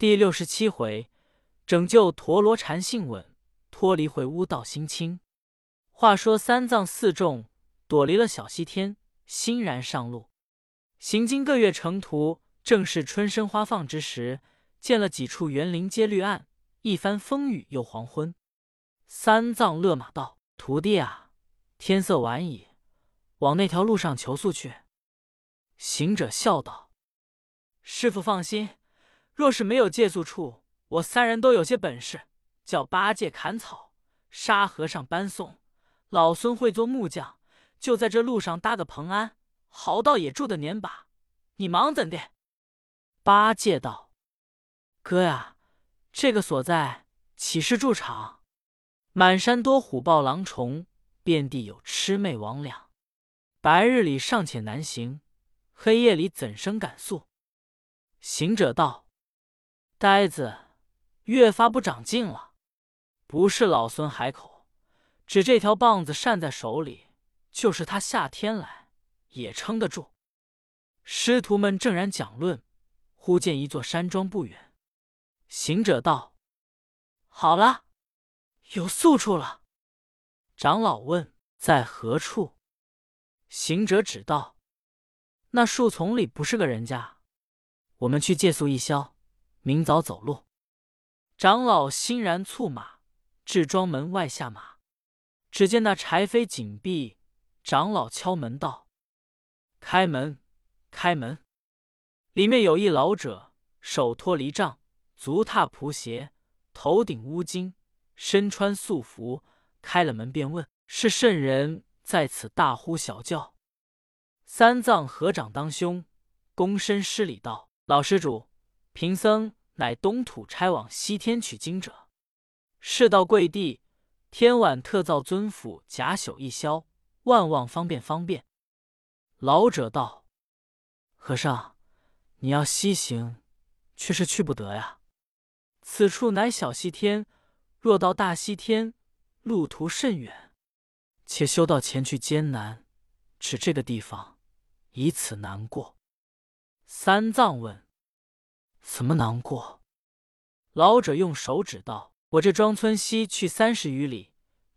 第六十七回，拯救陀罗禅性稳，脱离秽污道心清。话说三藏四众躲离了小西天，欣然上路。行经各月城途，正是春生花放之时，见了几处园林皆绿暗，一番风雨又黄昏。三藏勒马道：“徒弟啊，天色晚矣，往那条路上求宿去。”行者笑道：“师傅放心。”若是没有借宿处，我三人都有些本事，叫八戒砍草，沙和尚搬送，老孙会做木匠，就在这路上搭个棚安，好到也住的年把。你忙怎的？八戒道：“哥呀，这个所在岂是住场？满山多虎豹狼虫，遍地有魑魅魍魉，白日里尚且难行，黑夜里怎生敢宿？”行者道。呆子，越发不长进了。不是老孙海口，只这条棒子扇在手里，就是他夏天来也撑得住。师徒们正然讲论，忽见一座山庄不远。行者道：“好了，有宿处了。”长老问：“在何处？”行者指道：“那树丛里不是个人家，我们去借宿一宵。”明早走路，长老欣然促马至庄门外下马。只见那柴扉紧闭，长老敲门道：“开门，开门！”里面有一老者，手托犁杖，足踏蒲鞋，头顶乌巾，身穿素服。开了门便问：“是甚人在此大呼小叫？”三藏合掌当胸，躬身施礼道：“老施主。”贫僧乃东土差往西天取经者，世道贵地，天晚特造尊府假宿一宵，万望方便方便。老者道：“和尚，你要西行，却是去不得呀。此处乃小西天，若到大西天，路途甚远，且修道前去艰难，指这个地方，以此难过。”三藏问。怎么难过？老者用手指道：“我这庄村西去三十余里，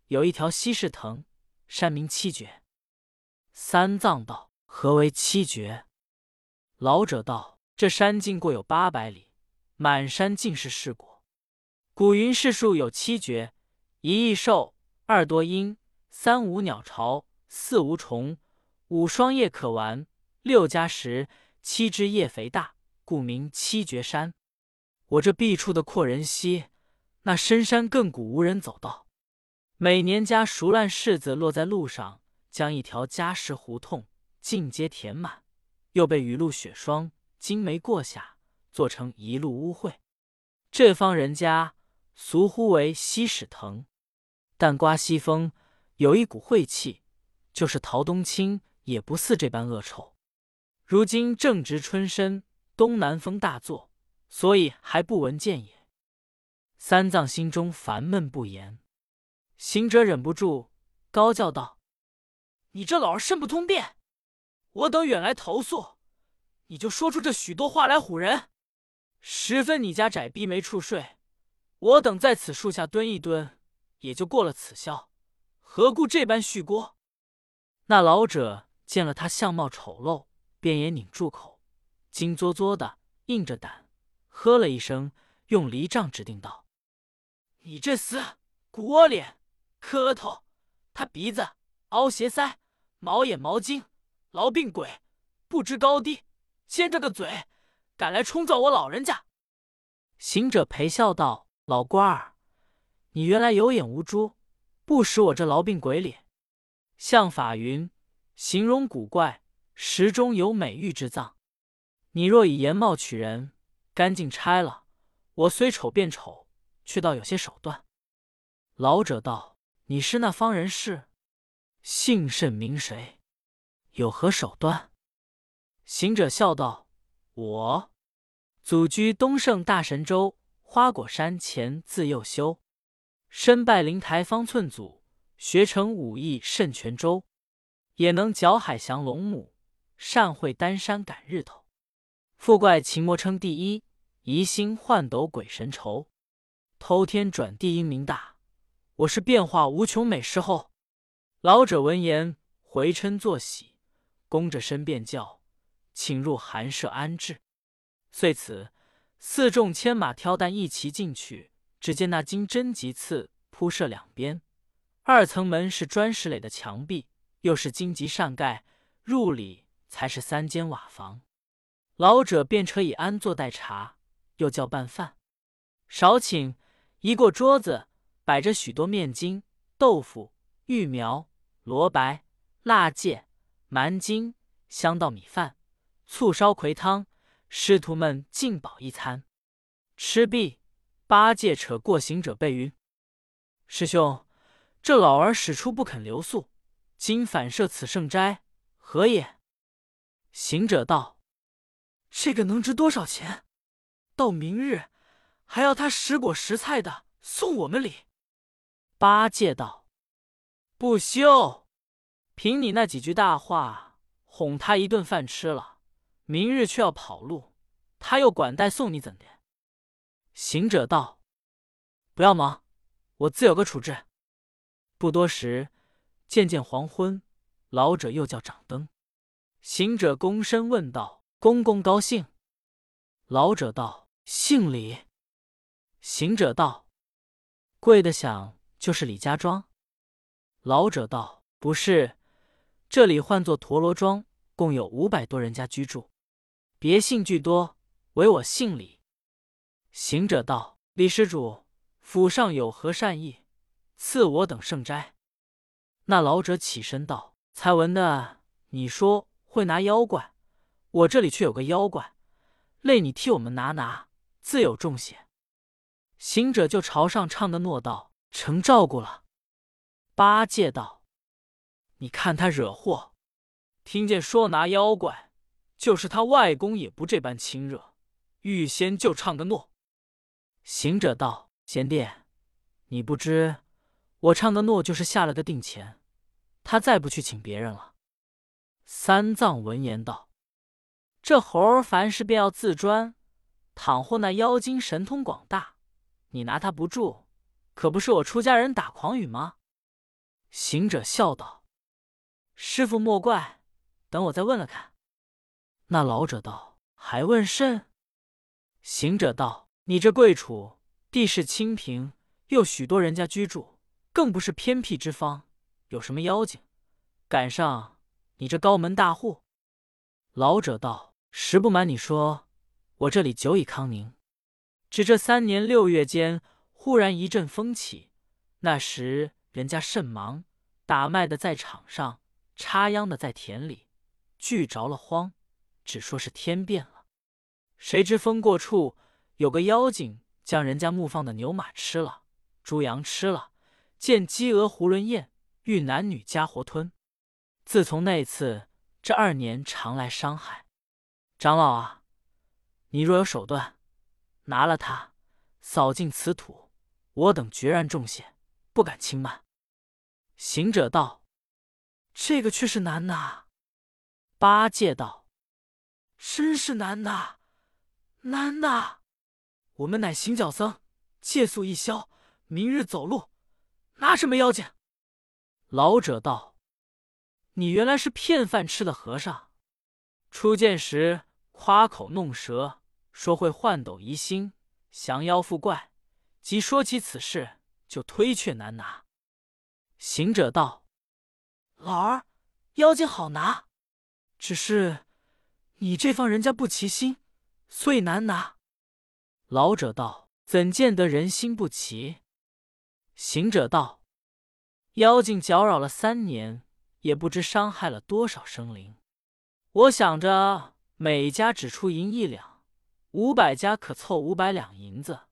有一条西市藤，山名七绝。”三藏道：“何为七绝？”老者道：“这山径过有八百里，满山尽是世果。古云世树有七绝：一异兽，二多鹰，三无鸟巢，四无虫，五双叶可玩，六加十，七枝叶肥大。”故名七绝山。我这僻处的阔人稀，那深山亘古无人走道。每年家熟烂柿子落在路上，将一条家石胡同尽皆填满，又被雨露雪霜、惊梅过下，做成一路污秽。这方人家俗呼为西屎藤。但刮西风，有一股晦气，就是陶冬青也不似这般恶臭。如今正值春深。东南风大作，所以还不闻见也。三藏心中烦闷不言，行者忍不住高叫道：“你这老儿甚不通便！我等远来投宿，你就说出这许多话来唬人。十分你家窄逼没处睡，我等在此树下蹲一蹲，也就过了此宵，何故这般续锅？”那老者见了他相貌丑陋，便也拧住口。惊作作的，硬着胆，喝了一声，用犁杖指定道：“你这厮骨窝脸、磕头、塌鼻子、凹斜腮、毛眼毛巾、痨病鬼，不知高低，尖着个嘴，敢来冲撞我老人家！”行者陪笑道：“老官儿，你原来有眼无珠，不识我这痨病鬼脸。相法云：形容古怪，石中有美玉之藏。”你若以颜貌取人，干净拆了，我虽丑变丑，却倒有些手段。老者道：“你是那方人士，姓甚名谁？有何手段？”行者笑道：“我祖居东胜大神州花果山前，自幼修，身拜灵台方寸祖，学成武艺甚全周，也能搅海降龙母，善会丹山赶日头。”富怪秦魔称第一，疑心换斗鬼神愁，偷天转地英明大。我是变化无穷美事后。老者闻言回嗔作喜，躬着身便叫，请入寒舍安置。遂此四众牵马挑担一齐进去，只见那金针棘刺铺设两边，二层门是砖石垒的墙壁，又是荆棘扇盖，入里才是三间瓦房。老者便扯以安坐待茶，又叫拌饭。少请一过桌子。摆着许多面筋、豆腐、玉苗、萝白、辣芥、蛮筋、香稻米饭、醋烧葵汤，师徒们尽饱一餐。吃毕，八戒扯过行者背云：“师兄，这老儿使出不肯留宿，今反设此圣斋，何也？”行者道：“这个能值多少钱？到明日还要他拾果拾菜的送我们礼。”八戒道：“不休，凭你那几句大话，哄他一顿饭吃了，明日却要跑路，他又管带送你怎的？”行者道：“不要忙，我自有个处置。”不多时，渐渐黄昏，老者又叫掌灯。行者躬身问道：“公公高兴？”老者道：“姓李。”行者道：“贵的想。”就是李家庄。老者道：“不是，这里唤作陀螺庄，共有五百多人家居住，别姓俱多，唯我姓李。”行者道：“李施主，府上有何善意，赐我等圣斋？”那老者起身道：“才闻的，你说会拿妖怪，我这里却有个妖怪，累你替我们拿拿，自有重谢。”行者就朝上唱的诺道。成照顾了。八戒道：“你看他惹祸，听见说拿妖怪，就是他外公也不这般亲热，预先就唱个诺。”行者道：“贤弟，你不知，我唱的诺就是下了个定钱，他再不去请别人了。”三藏闻言道：“这猴儿凡事便要自专，倘或那妖精神通广大，你拿他不住。”可不是我出家人打诳语吗？行者笑道：“师傅莫怪，等我再问了看。”那老者道：“还问甚？”行者道：“你这贵处地势清平，又许多人家居住，更不是偏僻之方，有什么妖精赶上你这高门大户？”老者道：“实不瞒你说，我这里久已康宁，只这三年六月间。”忽然一阵风起，那时人家甚忙，打麦的在场上，插秧的在田里，聚着了荒，只说是天变了。谁知风过处，有个妖精将人家牧放的牛马吃了，猪羊吃了，见鸡鹅囫囵咽，欲男女家活吞。自从那次，这二年常来伤害。长老啊，你若有手段，拿了他，扫尽此土。我等决然重谢，不敢轻慢。行者道：“这个却是难呐。”八戒道：“真是难呐，难呐！我们乃行脚僧，借宿一宵，明日走路，拿什么妖精？”老者道：“你原来是骗饭吃的和尚，初见时夸口弄舌，说会换斗移星，降妖伏怪。”即说起此事，就推却难拿。行者道：“老儿，妖精好拿，只是你这方人家不齐心，所以难拿。”老者道：“怎见得人心不齐？”行者道：“妖精搅扰了三年，也不知伤害了多少生灵。我想着每家只出银一两，五百家可凑五百两银子。”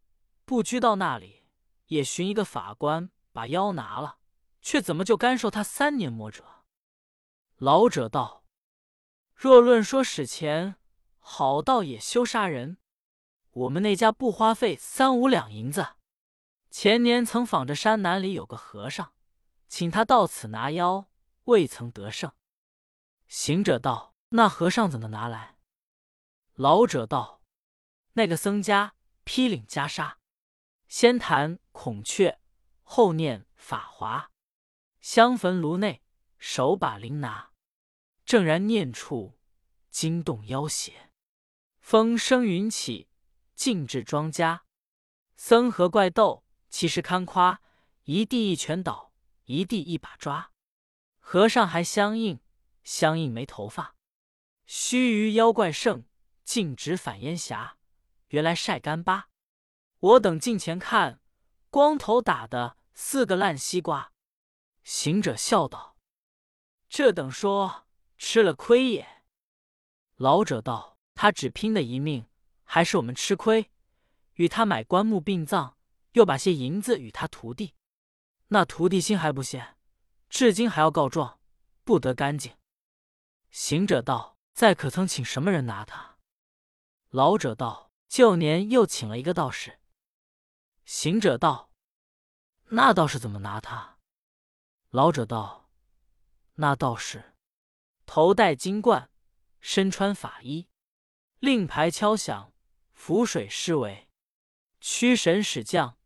不拘到那里，也寻一个法官把妖拿了，却怎么就干受他三年魔者？老者道：“若论说史前，好道也休杀人。我们那家不花费三五两银子。前年曾访着山南里有个和尚，请他到此拿妖，未曾得胜。”行者道：“那和尚怎么拿来？”老者道：“那个僧家披领袈裟，先谈孔雀，后念法华，香焚炉内，手把铃拿，正然念处，惊动妖邪。风生云起，静至庄稼。僧和怪斗，其实堪夸。一地一拳倒，一地一把抓。和尚还相应，相应没头发。须臾妖怪胜，径直反烟霞。原来晒干巴。我等近前看，光头打的四个烂西瓜。行者笑道：“这等说吃了亏也。”老者道：“他只拼的一命，还是我们吃亏。与他买棺木殡葬，又把些银子与他徒弟。那徒弟心还不现，至今还要告状，不得干净。”行者道：“再可曾请什么人拿他？”老者道：“旧年又请了一个道士。”行者道：“那道士怎么拿他？”老者道：“那道士头戴金冠，身穿法衣，令牌敲响，浮水施为，驱神使将，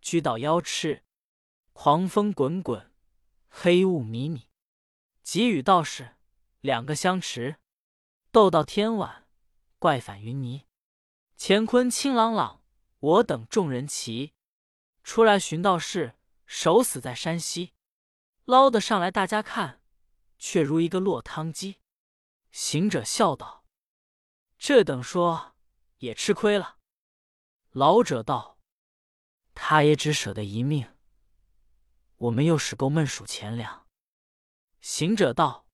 居到妖痴，狂风滚滚，黑雾迷迷，给予道士。”两个相持，斗到天晚，怪返云霓。乾坤清朗朗，我等众人齐出来寻道士，手死在山西。捞得上来，大家看，却如一个落汤鸡。行者笑道：“这等说也吃亏了。”老者道：“他也只舍得一命，我们又使够闷数钱粮。”行者道。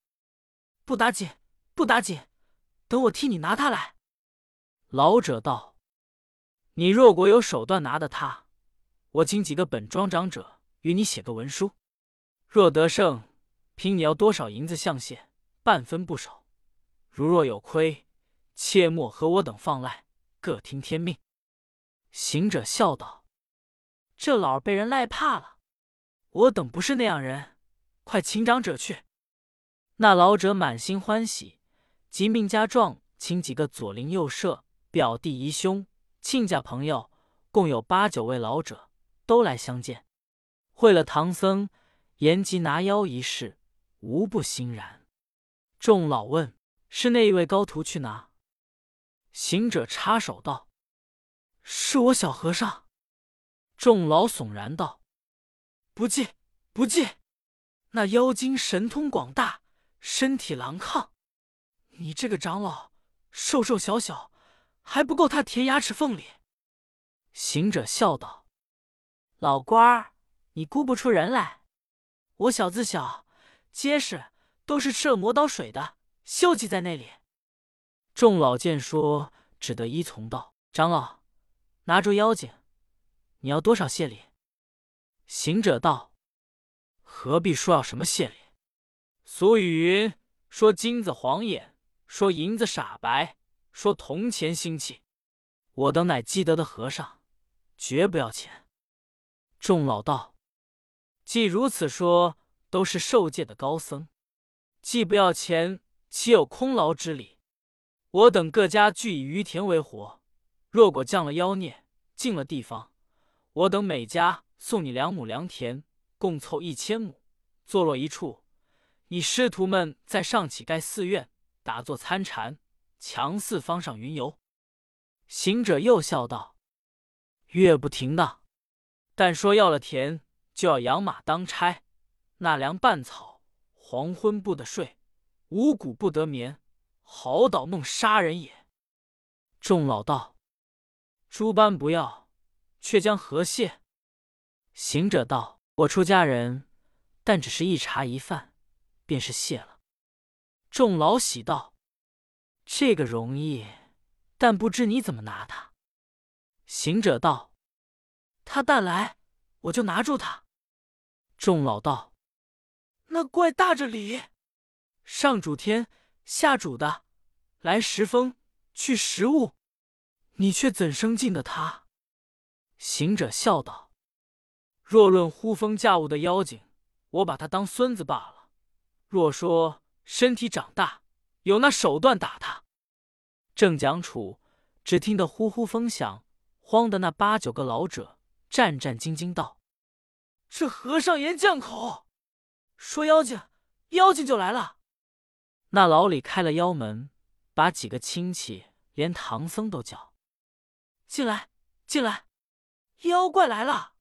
不打紧，不打紧，等我替你拿他来。老者道：“你若果有手段拿得他，我请几个本庄长者与你写个文书。若得胜，凭你要多少银子相谢，半分不少；如若有亏，切莫和我等放赖，各听天命。”行者笑道：“这老儿被人赖怕了，我等不是那样人，快请长者去。”那老者满心欢喜，即命家壮请几个左邻右舍、表弟姨兄、亲家朋友，共有八九位老者，都来相见。会了唐僧言及拿妖一事，无不欣然。众老问：“是那一位高徒去拿？”行者插手道：“是我小和尚。”众老悚然道：“不济，不济！那妖精神通广大。”身体狼亢，你这个长老瘦瘦小小，还不够他填牙齿缝里。行者笑道：“老官儿，你估不出人来。我小子小，结实，都是吃了磨刀水的，锈迹在那里。”众老见说，只得依从道：“长老，拿住妖精，你要多少谢礼？”行者道：“何必说要什么谢礼？”俗语云：“说金子晃眼，说银子傻白，说铜钱腥气。”我等乃积德的和尚，绝不要钱。众老道：“既如此说，都是受戒的高僧，既不要钱，岂有空劳之理？我等各家俱以于田为活，若果降了妖孽，进了地方，我等每家送你两亩良田，共凑一千亩，坐落一处。”你师徒们在上乞盖寺院，打坐参禅，强似方上云游。行者又笑道：“月不停当，但说要了田，就要养马当差，纳粮拌草，黄昏不得睡，五谷不得眠，好捣弄杀人也。”众老道：“诸般不要，却将何谢？”行者道：“我出家人，但只是一茶一饭。”便是谢了。众老喜道：“这个容易，但不知你怎么拿他。”行者道：“他但来，我就拿住他。”众老道：“那怪大着理，上主天，下主的，来时风，去时雾，你却怎生进得他？”行者笑道：“若论呼风驾雾的妖精，我把他当孙子罢了。”若说身体长大，有那手段打他。正讲处，只听得呼呼风响，慌的那八九个老者战战兢兢道：“这和尚言降口，说妖精，妖精就来了。”那老李开了妖门，把几个亲戚连唐僧都叫进来，进来，妖怪来了。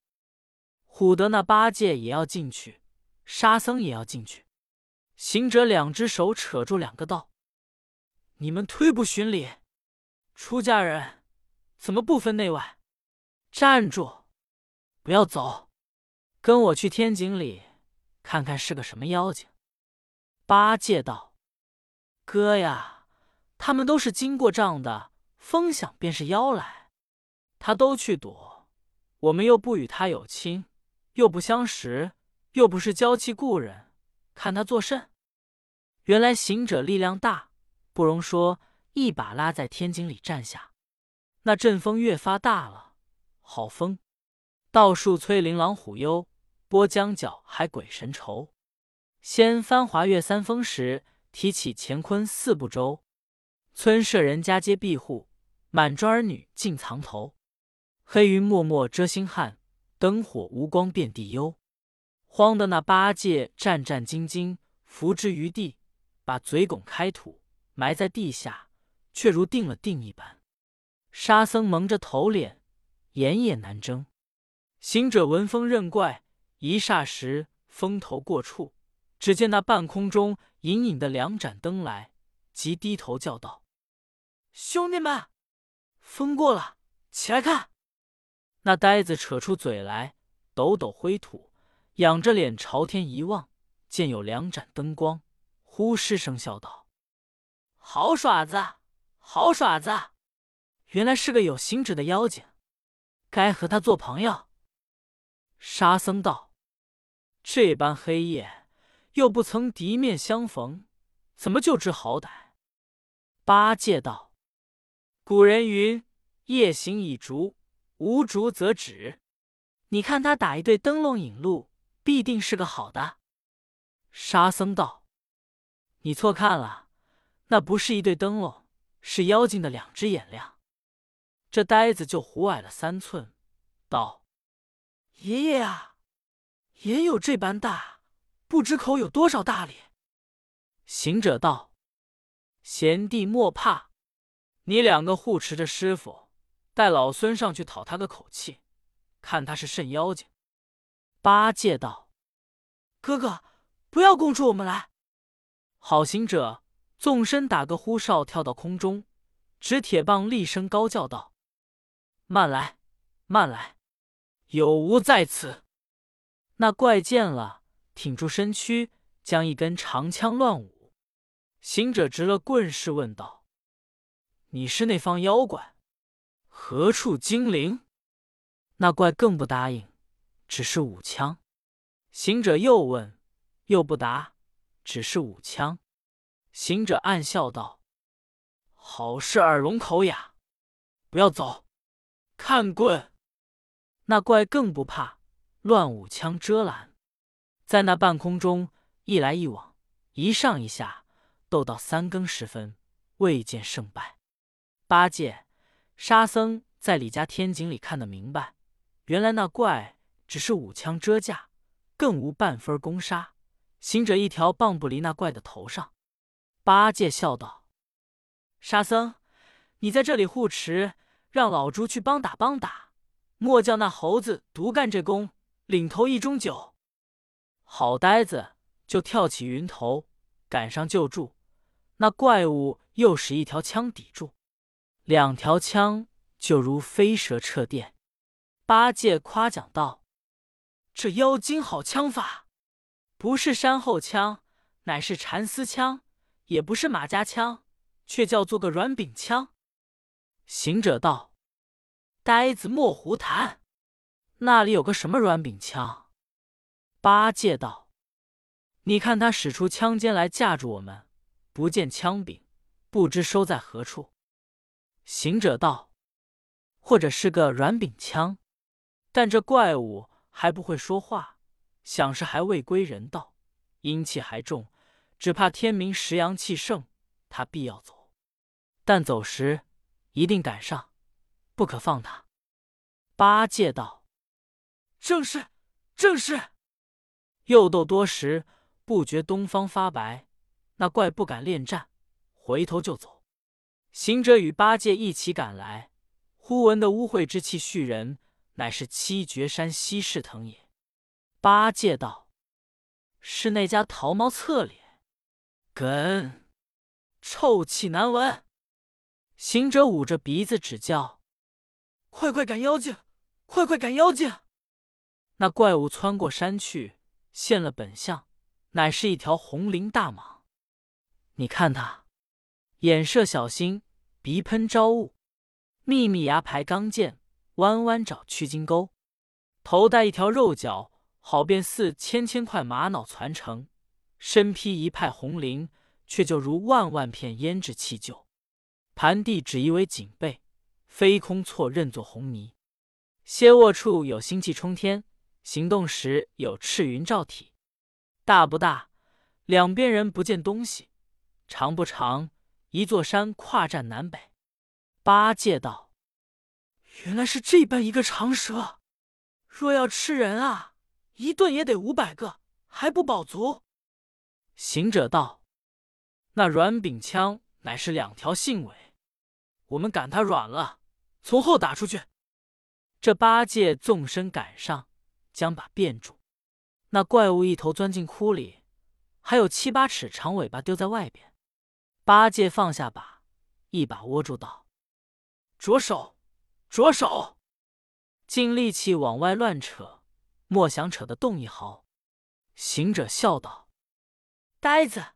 唬得那八戒也要进去，沙僧也要进去。行者两只手扯住两个道：“你们忒不循礼！出家人怎么不分内外？站住！不要走，跟我去天井里看看是个什么妖精。”八戒道：“哥呀，他们都是经过账的，风响便是妖来，他都去躲，我们又不与他有亲，又不相识，又不是娇妻故人。”看他作甚？原来行者力量大，不容说，一把拉在天井里站下。那阵风越发大了，好风，道树摧琳琅虎幽，波江角海鬼神愁。先翻华岳三峰时，提起乾坤四部洲。村舍人家皆闭户，满庄儿女尽藏头。黑云漠漠遮星汉，灯火无光遍地幽。慌的那八戒战战兢兢，伏之于地，把嘴拱开土，埋在地下，却如定了定一般。沙僧蒙着头脸，眼也难睁。行者闻风认怪，一霎时风头过处，只见那半空中隐隐的两盏灯来，即低头叫道：“兄弟们，风过了，起来看！”那呆子扯出嘴来，抖抖灰土。仰着脸朝天一望，见有两盏灯光，忽失声笑道：“好耍子，好耍子！原来是个有行止的妖精，该和他做朋友。”沙僧道：“这般黑夜，又不曾敌面相逢，怎么就知好歹？”八戒道：“古人云：夜行以烛，无烛则止。你看他打一对灯笼引路。”必定是个好的。沙僧道：“你错看了，那不是一对灯笼，是妖精的两只眼亮。”这呆子就胡矮了三寸，道：“爷爷呀，眼有这般大，不知口有多少大哩？”行者道：“贤弟莫怕，你两个护持着师傅，带老孙上去讨他个口气，看他是甚妖精。”八戒道：“哥哥，不要供出我们来。”好行者纵身打个呼哨，跳到空中，执铁棒，厉声高叫道：“慢来，慢来！有无在此？”那怪见了，挺住身躯，将一根长枪乱舞。行者执了棍势，问道：“你是那方妖怪？何处精灵？”那怪更不答应。只是舞枪，行者又问，又不答，只是舞枪。行者暗笑道：“好事耳聋口哑，不要走，看棍。”那怪更不怕，乱舞枪遮拦，在那半空中一来一往，一上一下，斗到三更时分，未见胜败。八戒、沙僧在李家天井里看得明白，原来那怪。只是舞枪遮架，更无半分攻杀。行者一条棒不离那怪的头上。八戒笑道：“沙僧，你在这里护持，让老猪去帮打帮打，莫叫那猴子独干这功，领头一盅酒。”好呆子就跳起云头，赶上救助。那怪物又使一条枪抵住，两条枪就如飞蛇掣电。八戒夸奖道。这妖精好枪法，不是山后枪，乃是蚕丝枪；也不是马家枪，却叫做个软柄枪。行者道：“呆子莫胡谈，那里有个什么软柄枪？”八戒道：“你看他使出枪尖来架住我们，不见枪柄，不知收在何处。”行者道：“或者是个软柄枪，但这怪物。”还不会说话，想是还未归人道，阴气还重，只怕天明时阳气盛，他必要走。但走时一定赶上，不可放他。”八戒道：“正是，正是。”又斗多时，不觉东方发白，那怪不敢恋战，回头就走。行者与八戒一起赶来，忽闻得污秽之气蓄人，乃是七绝山西市藤也。八戒道：“是那家桃毛侧脸，根臭气难闻。”行者捂着鼻子指教：“快快赶妖精，快快赶妖精！”那怪物窜过山去。现了本相，乃是一条红鳞大蟒。你看他，眼射小星，鼻喷朝雾，密密牙排钢剑，弯弯爪去金钩，头戴一条肉角，好便似千千块玛瑙攒成；身披一派红绫，却就如万万片胭脂气就。盘地只一为锦背，飞空错认作红泥。歇卧处有星气冲天。行动时有赤云罩体，大不大？两边人不见东西。长不长？一座山跨占南北。八戒道：“原来是这般一个长蛇，若要吃人啊，一顿也得五百个，还不饱足。”行者道：“那软柄枪乃是两条信尾，我们赶它软了，从后打出去。”这八戒纵身赶上。将把变住，那怪物一头钻进窟里，还有七八尺长尾巴丢在外边。八戒放下把，一把握住道：“着手，着手！”尽力气往外乱扯，莫想扯得动一毫。行者笑道：“呆子，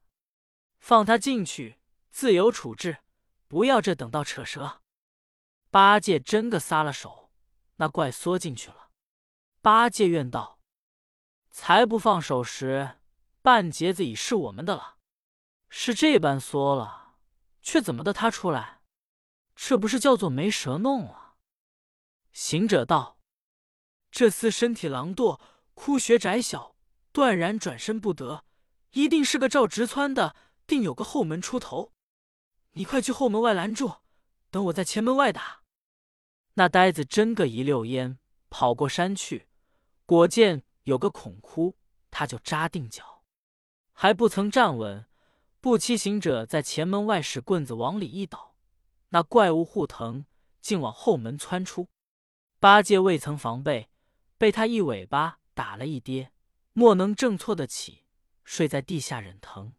放他进去，自有处置，不要这等到扯舌。”八戒真个撒了手，那怪缩进去了。八戒怨道：“才不放手时，半截子已是我们的了。是这般缩了，却怎么的他出来？这不是叫做没蛇弄了？”行者道：“这厮身体狼惰，枯穴窄小，断然转身不得，一定是个照直窜的，定有个后门出头。你快去后门外拦住，等我在前门外打。”那呆子真个一溜烟跑过山去。果见有个孔窟，他就扎定脚，还不曾站稳，不期行者在前门外使棍子往里一倒，那怪物护藤竟往后门窜出。八戒未曾防备，被他一尾巴打了一跌，莫能正错得起，睡在地下忍疼。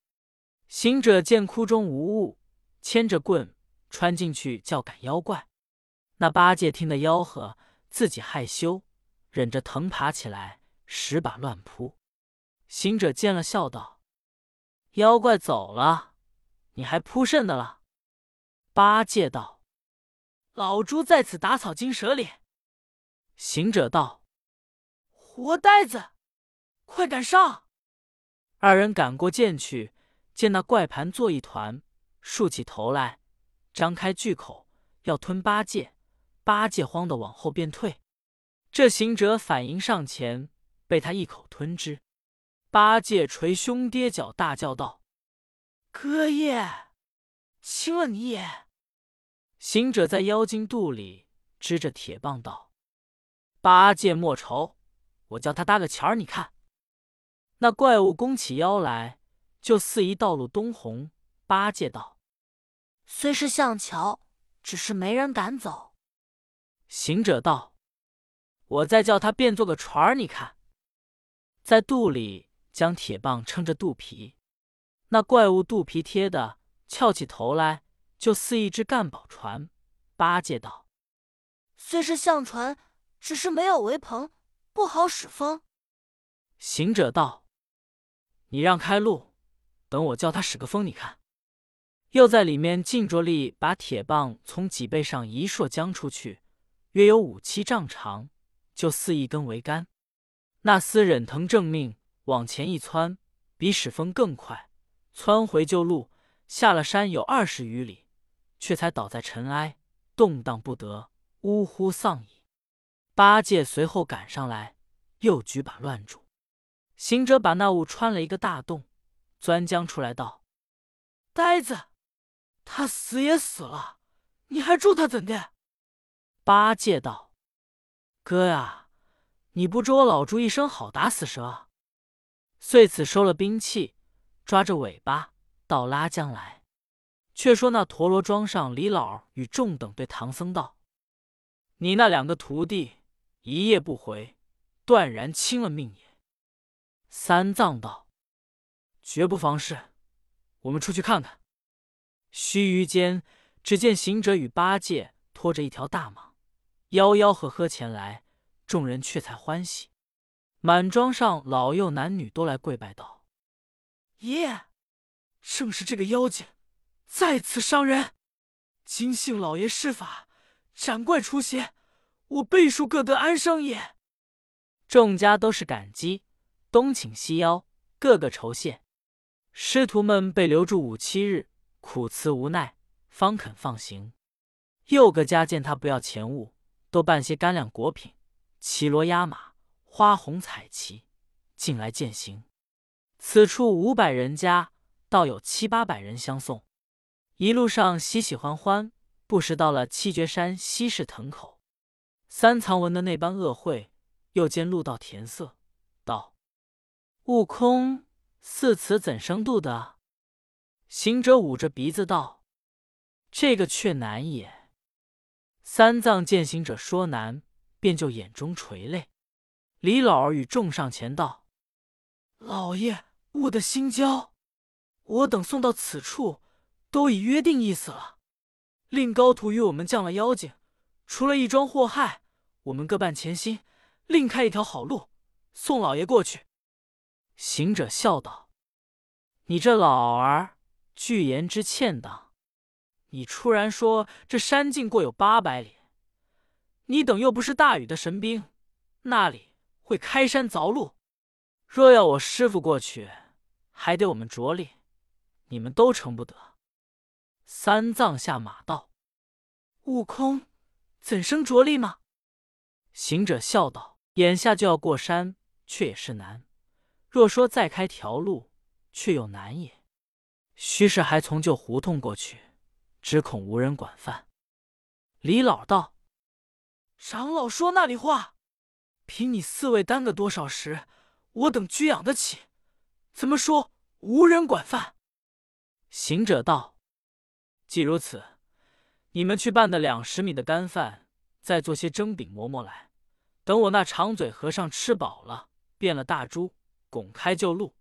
行者见窟中无物，牵着棍穿进去叫赶妖怪。那八戒听得吆喝，自己害羞。忍着疼爬起来，十把乱扑。行者见了，笑道：“妖怪走了，你还扑甚的了？”八戒道：“老猪在此打草惊蛇哩。”行者道：“活呆子，快赶上！”二人赶过涧去，见那怪盘坐一团，竖起头来，张开巨口要吞八戒。八戒慌得往后便退。这行者反迎上前，被他一口吞之。八戒捶胸跌脚，大叫道：“哥耶，亲了你也！”行者在妖精肚里支着铁棒道：“八戒莫愁，我叫他搭个桥儿，你看。”那怪物弓起腰来，就似一道路东红。八戒道：“虽是像桥，只是没人敢走。”行者道。我再叫他变做个船儿，你看，在肚里将铁棒撑着肚皮，那怪物肚皮贴的翘起头来，就似一只干宝船。八戒道：“虽是像船，只是没有围棚，不好使风。”行者道：“你让开路，等我叫他使个风，你看。”又在里面尽着力，把铁棒从脊背上一硕将出去，约有五七丈长。就似一根桅杆，那厮忍疼正命，往前一窜，比使风更快，窜回旧路，下了山有二十余里，却才倒在尘埃，动荡不得，呜呼丧矣。八戒随后赶上来，又举把乱住。行者把那物穿了一个大洞，钻将出来道：“呆子，他死也死了，你还住他怎的？八戒道：“哥呀，你不知我老猪一声好打死蛇？”遂此收了兵器，抓着尾巴到拉将来。却说那陀螺庄上李老与众等对唐僧道：“你那两个徒弟一夜不回，断然轻了命也。”三藏道：“绝不妨事，我们出去看看。”须臾间，只见行者与八戒拖着一条大蟒，吆吆喝喝前来，众人却才欢喜。满庄上老幼男女都来跪拜道：“爷，正是这个妖精，在此伤人。今幸老爷施法，斩怪除邪，我辈数各得安生也。”众家都是感激，东请西邀，个个酬谢。师徒们被留住五七日，苦辞无奈，方肯放行。又个家见他不要钱物，都办些干粮果品，骑骡压马。花红彩旗进来践行，此处五百人家，倒有七八百人相送。一路上喜喜欢欢，不时到了七绝山西市藤口。三藏闻的那般恶秽，又见路道甜色，道：“悟空，似此怎生度的？”行者捂着鼻子道：“这个却难也。”三藏见行者说难，便就眼中垂泪。李老儿与众上前道：“老爷，悟的心焦，我等送到此处，都已约定意思了。令高徒与我们降了妖精，除了一桩祸害，我们各办前心，另开一条好路，送老爷过去。”行者笑道：“你这老儿，具言之欠当。你突然说这山径过有八百里，你等又不是大禹的神兵，那里？”会开山凿路，若要我师傅过去，还得我们着力，你们都成不得。三藏下马道：“悟空，怎生着力吗？”行者笑道：“眼下就要过山，却也是难；若说再开条路，却又难也。须是还从旧胡同过去，只恐无人管饭。”李老道：“长老说那里话？”凭你四位担个多少时，我等居养得起。怎么说无人管饭？行者道：“既如此，你们去办的两十米的干饭，再做些蒸饼馍馍来。等我那长嘴和尚吃饱了，变了大猪，拱开旧路。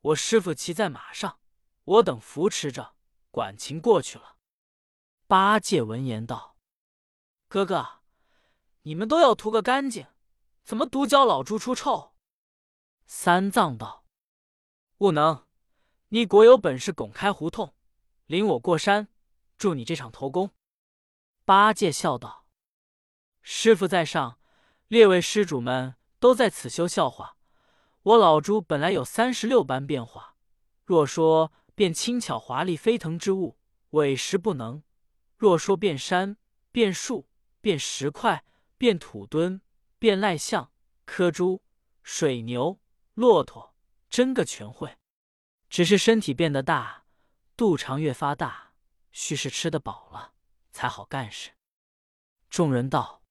我师傅骑在马上，我等扶持着，管情过去了。”八戒闻言道：“哥哥，你们都要图个干净。”怎么独教老猪出臭？三藏道：“悟能，你果有本事，拱开胡同，领我过山，助你这场头功。”八戒笑道：“师傅在上，列位施主们都在此修笑话。我老猪本来有三十六般变化，若说变轻巧华丽飞腾之物，委实不能；若说变山、变树、变石块、变土墩。”变赖象、柯猪、水牛、骆驼，真个全会。只是身体变得大，肚肠越发大，须是吃得饱了才好干事。众人道：“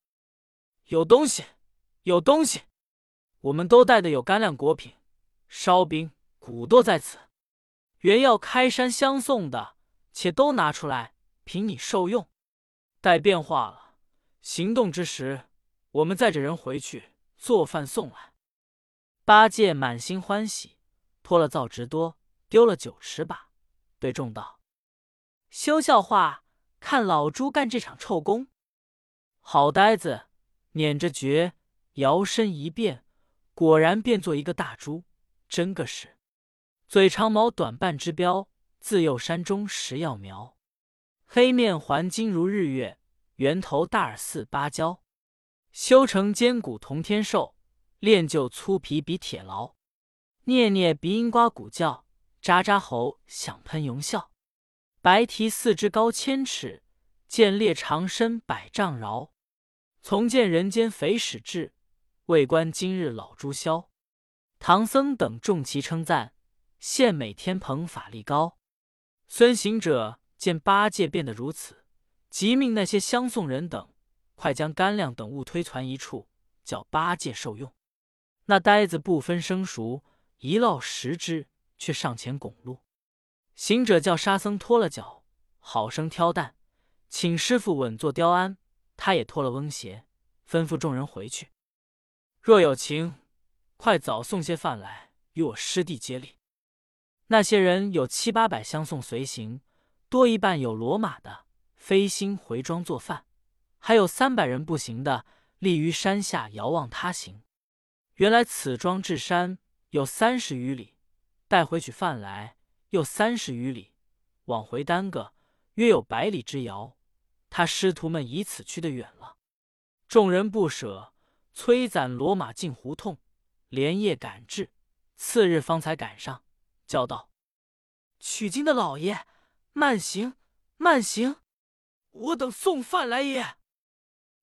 有东西，有东西！我们都带的有干粮果品、烧饼、谷多在此，原要开山相送的，且都拿出来，凭你受用。待变化了，行动之时。”我们载着人回去做饭送来。八戒满心欢喜，脱了皂直多，丢了酒池把，对众道：“休笑话，看老猪干这场臭工。”好呆子，捻着诀，摇身一变，果然变作一个大猪，真个是嘴长毛短半只标，自幼山中食药苗，黑面环金如日月，圆头大耳似芭蕉。修成坚骨同天寿，练就粗皮比铁牢。啮啮鼻音刮骨叫，喳喳喉响喷臅笑。白蹄四肢高千尺，剑裂长身百丈饶。从见人间肥始至，未观今日老猪消。唐僧等众齐称赞，献美天蓬法力高。孙行者见八戒变得如此，即命那些相送人等快将干粮等物推攒一处，叫八戒受用。那呆子不分生熟，一落十只，却上前拱路。行者叫沙僧脱了脚，好生挑担，请师傅稳坐雕鞍。他也脱了翁鞋，吩咐众人回去。若有情，快早送些饭来与我师弟接力。那些人有七八百相送随行，多一半有骡马的，飞星回庄做饭；还有三百人步行的，立于山下遥望他行。原来此庄至山有三十余里，带回取饭来又三十余里，往回耽搁约有百里之遥。他师徒们以此去的远了，众人不舍，催攒骡马进胡同，连夜赶至，次日方才赶上，叫道：“取经的老爷，慢行，慢行，我等送饭来也。”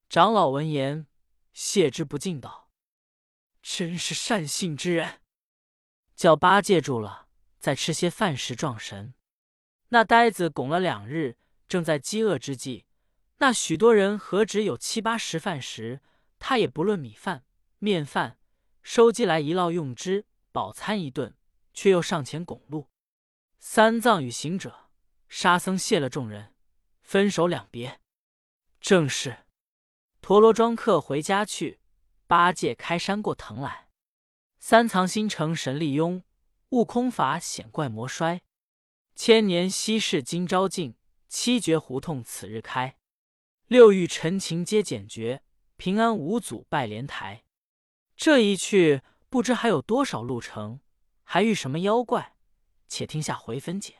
长老闻言，谢之不尽，道：“真是善信之人。”叫八戒住了，再吃些饭食壮神。那呆子拱了两日，正在饥饿之际。那许多人何止有七八十饭食，他也不论米饭、面饭，收集来一烙用之，饱餐一顿，却又上前拱路。三藏与行者、沙僧谢了众人，分手两别。正是陀螺庄客回家去，八戒开山过藤来。三藏心诚神力拥，悟空法显怪魔衰。千年稀世今朝尽，七绝胡同此日开。六欲尘情皆简绝，平安无阻拜莲台。这一去，不知还有多少路程，还遇什么妖怪？且听下回分解。